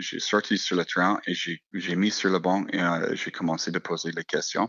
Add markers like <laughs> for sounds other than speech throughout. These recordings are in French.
j'ai sorti sur le terrain et j'ai mis sur le banc et euh, j'ai commencé à poser les questions.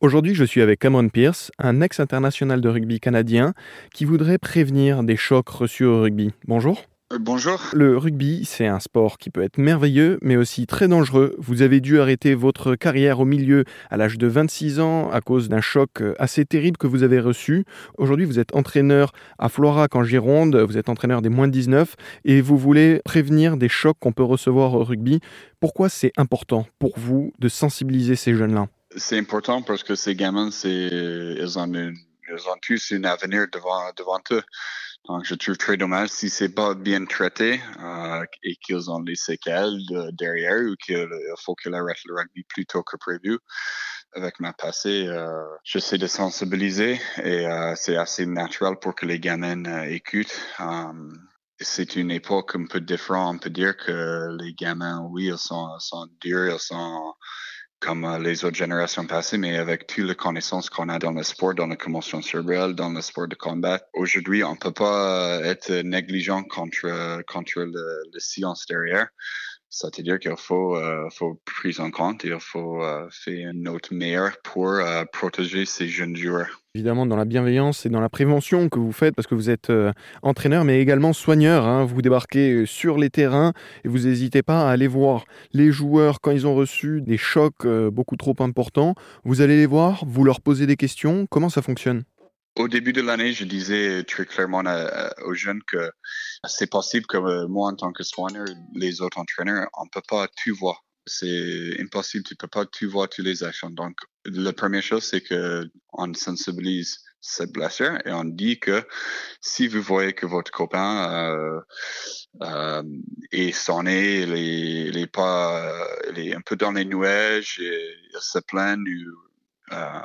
Aujourd'hui, je suis avec Cameron Pierce, un ex-international de rugby canadien qui voudrait prévenir des chocs reçus au rugby. Bonjour. Euh, bonjour. Le rugby, c'est un sport qui peut être merveilleux, mais aussi très dangereux. Vous avez dû arrêter votre carrière au milieu à l'âge de 26 ans à cause d'un choc assez terrible que vous avez reçu. Aujourd'hui, vous êtes entraîneur à Florac en Gironde, vous êtes entraîneur des moins de 19 et vous voulez prévenir des chocs qu'on peut recevoir au rugby. Pourquoi c'est important pour vous de sensibiliser ces jeunes-là? C'est important parce que ces gamins, ils ont, ils ont tous un avenir devant, devant eux. Donc, je trouve très dommage si c'est pas bien traité euh, et qu'ils ont des séquelles derrière ou qu'il faut qu'ils arrêtent le rugby plus tôt que prévu. Avec ma passé, euh, j'essaie de sensibiliser et euh, c'est assez naturel pour que les gamins euh, écoutent. Um, c'est une époque un peu différente. On peut dire que les gamins, oui, ils sont, sont durs, ils sont comme euh, les autres générations passées, mais avec toutes les connaissances qu'on a dans le sport, dans la commotion cérébrale, dans le sport de combat. Aujourd'hui, on peut pas euh, être négligent contre, contre le, le science derrière. C'est-à-dire qu'il faut, euh, faut prise en compte et il faut euh, faire une note meilleure pour euh, protéger ces jeunes joueurs. Évidemment, dans la bienveillance et dans la prévention que vous faites, parce que vous êtes euh, entraîneur, mais également soigneur. Hein. Vous débarquez sur les terrains et vous n'hésitez pas à aller voir les joueurs quand ils ont reçu des chocs euh, beaucoup trop importants. Vous allez les voir, vous leur posez des questions. Comment ça fonctionne? Au début de l'année, je disais très clairement aux jeunes que c'est possible que euh, moi, en tant que soigneur, les autres entraîneurs, on peut pas tout voir. C'est impossible, tu peux pas tout voir toutes les actions. Donc, la première chose, c'est que on sensibilise cette blessure et on dit que si vous voyez que votre copain euh, euh, est sonné, il est, pas, il est un peu dans les nuages, et il se plaint ou euh,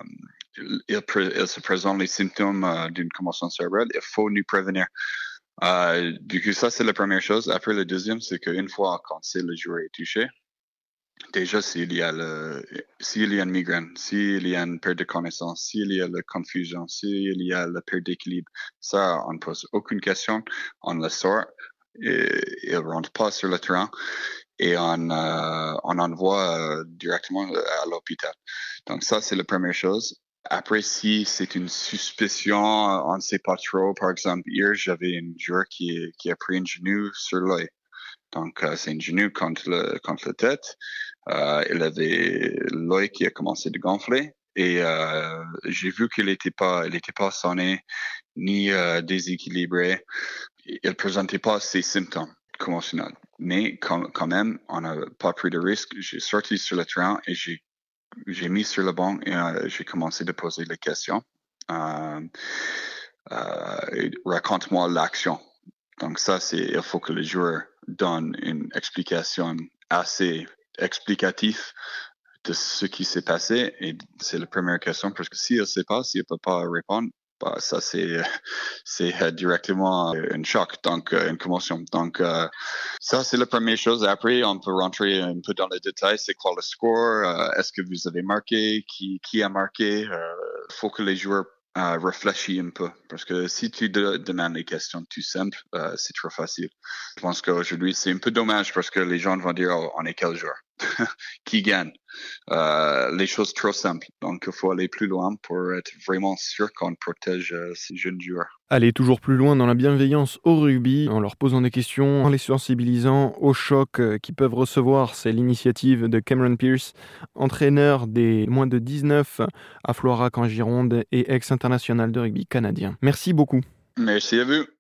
il, se présente les symptômes euh, d'une commotion cérébrale, il faut nous prévenir. Euh, du coup, ça, c'est la première chose. Après, le deuxième, c'est qu'une fois qu'on sait le joueur est touché, déjà, s'il y a s'il y a une migraine, s'il y a une perte de connaissance, s'il y a la confusion, s'il y a la perte d'équilibre, ça, on ne pose aucune question, on le sort, et, il rentre pas sur le terrain et on, euh, on envoie euh, directement à l'hôpital. Donc ça, c'est la première chose. Après, si c'est une suspicion, on ne sait pas trop. Par exemple, hier, j'avais une joueur qui, qui a pris un genou sur l'œil. Donc, euh, c'est un genou contre, le, contre la tête. Euh, il avait l'œil qui a commencé de gonfler. Et euh, j'ai vu qu'il n'était pas, il était pas sonné ni euh, déséquilibré. Il présentait pas ces symptômes conventionnels. Mais quand, quand même, on n'a pas pris de risque. J'ai sorti sur le terrain et j'ai j'ai mis sur le banc et euh, j'ai commencé à poser les questions. Euh, euh, Raconte-moi l'action. Donc ça, c'est il faut que le joueur donne une explication assez explicative de ce qui s'est passé. Et c'est la première question parce que s'il ne sait pas, s'il ne peut pas répondre, bah, ça c'est <laughs> c'est euh, directement un choc, donc euh, une commotion. Donc euh, ça c'est la première chose. Après, on peut rentrer un peu dans les détails. C'est quoi le score? Euh, Est-ce que vous avez marqué? Qui qui a marqué? Il faut que les joueurs euh, réfléchissent un peu parce que si tu de- demandes des questions tout simples, euh, c'est trop facile. Je pense qu'aujourd'hui c'est un peu dommage parce que les gens vont dire oh, on est quel joueur? <laughs> qui gagne euh, les choses trop simples. Donc, il faut aller plus loin pour être vraiment sûr qu'on protège euh, ces jeunes joueurs. Aller toujours plus loin dans la bienveillance au rugby, en leur posant des questions, en les sensibilisant aux chocs euh, qu'ils peuvent recevoir. C'est l'initiative de Cameron Pierce, entraîneur des moins de 19 à Florac en Gironde et ex-international de rugby canadien. Merci beaucoup. Merci à vous.